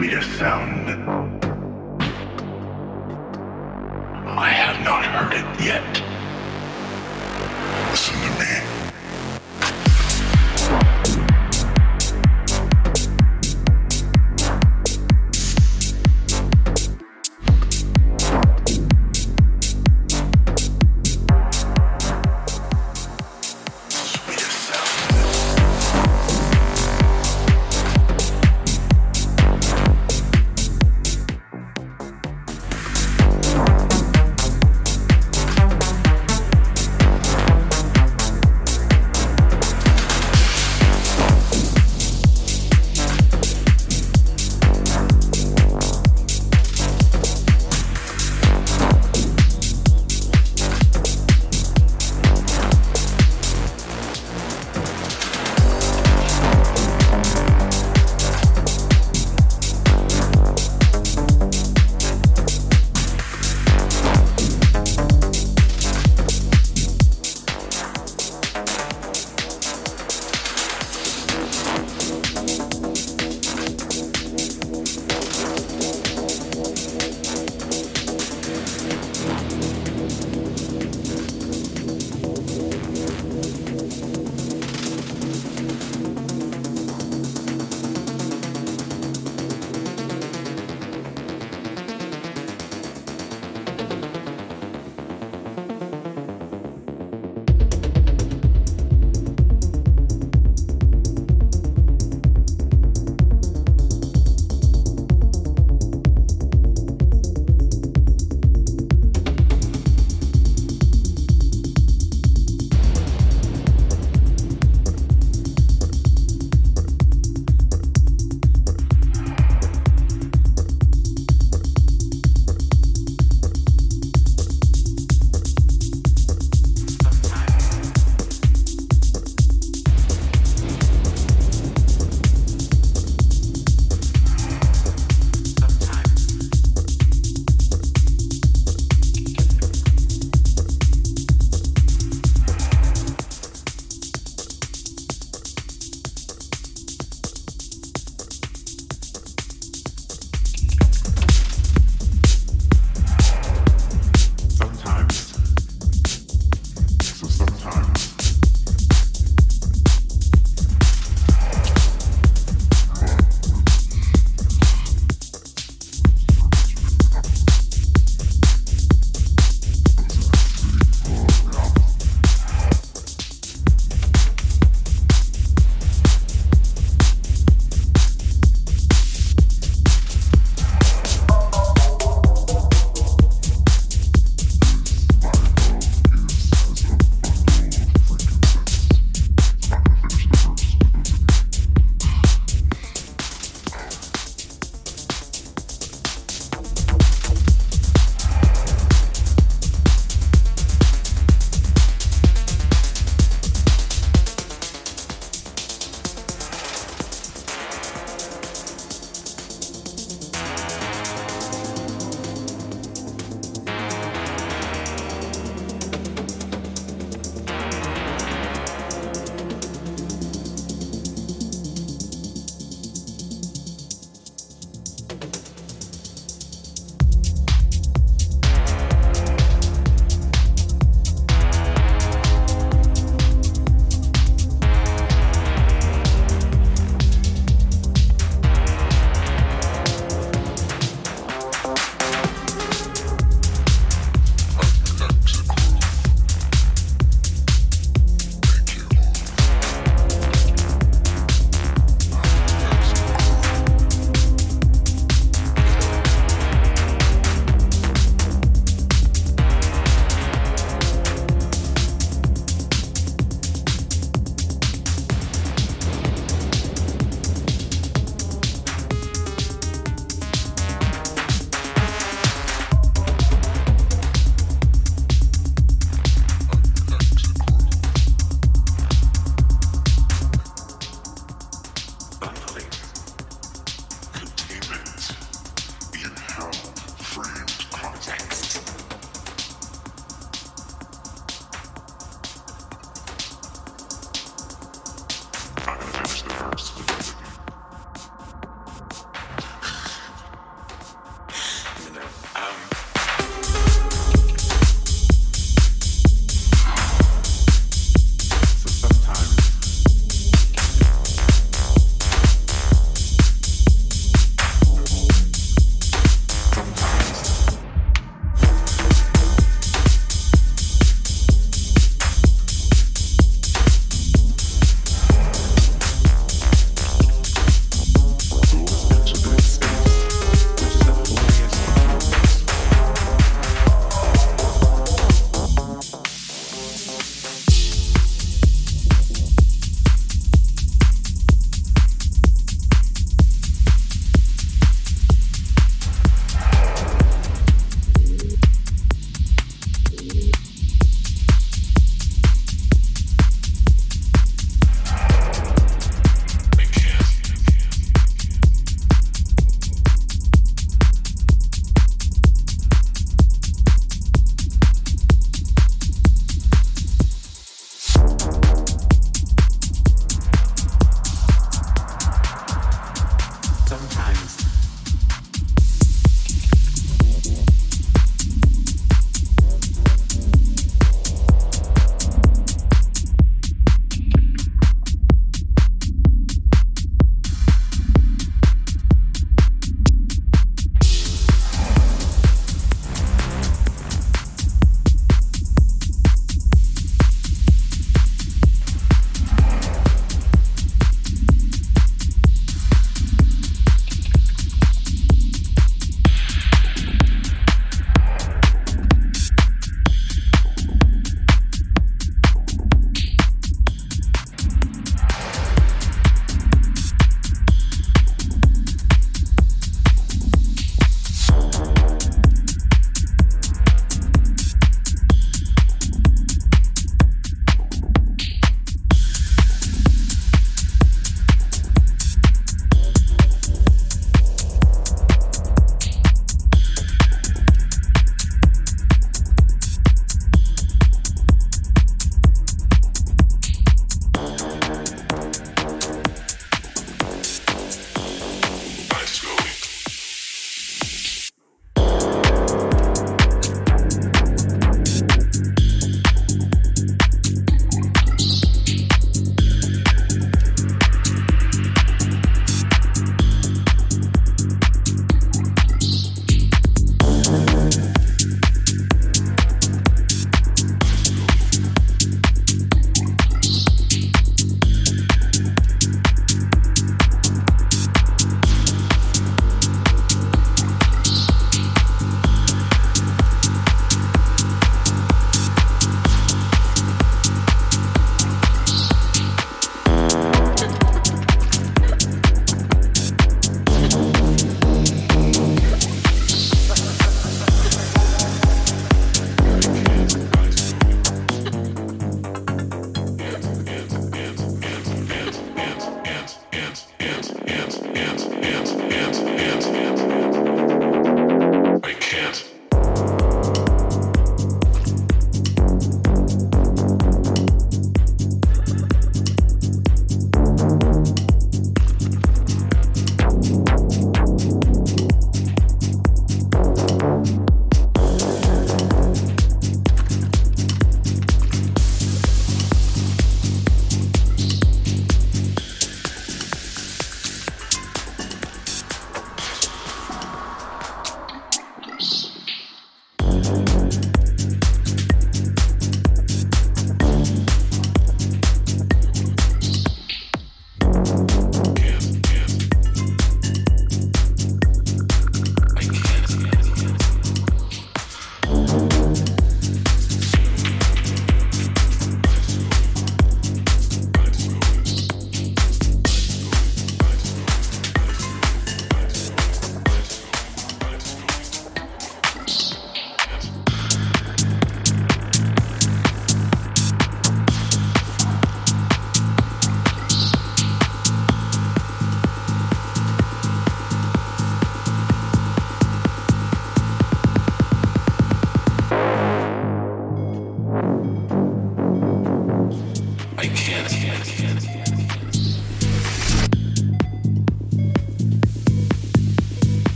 sweetest sound. I have not heard it yet.